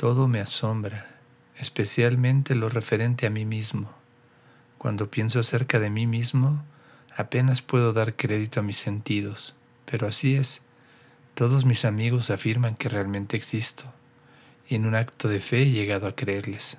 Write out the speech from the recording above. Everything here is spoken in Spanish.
Todo me asombra, especialmente lo referente a mí mismo. Cuando pienso acerca de mí mismo, apenas puedo dar crédito a mis sentidos, pero así es. Todos mis amigos afirman que realmente existo, y en un acto de fe he llegado a creerles.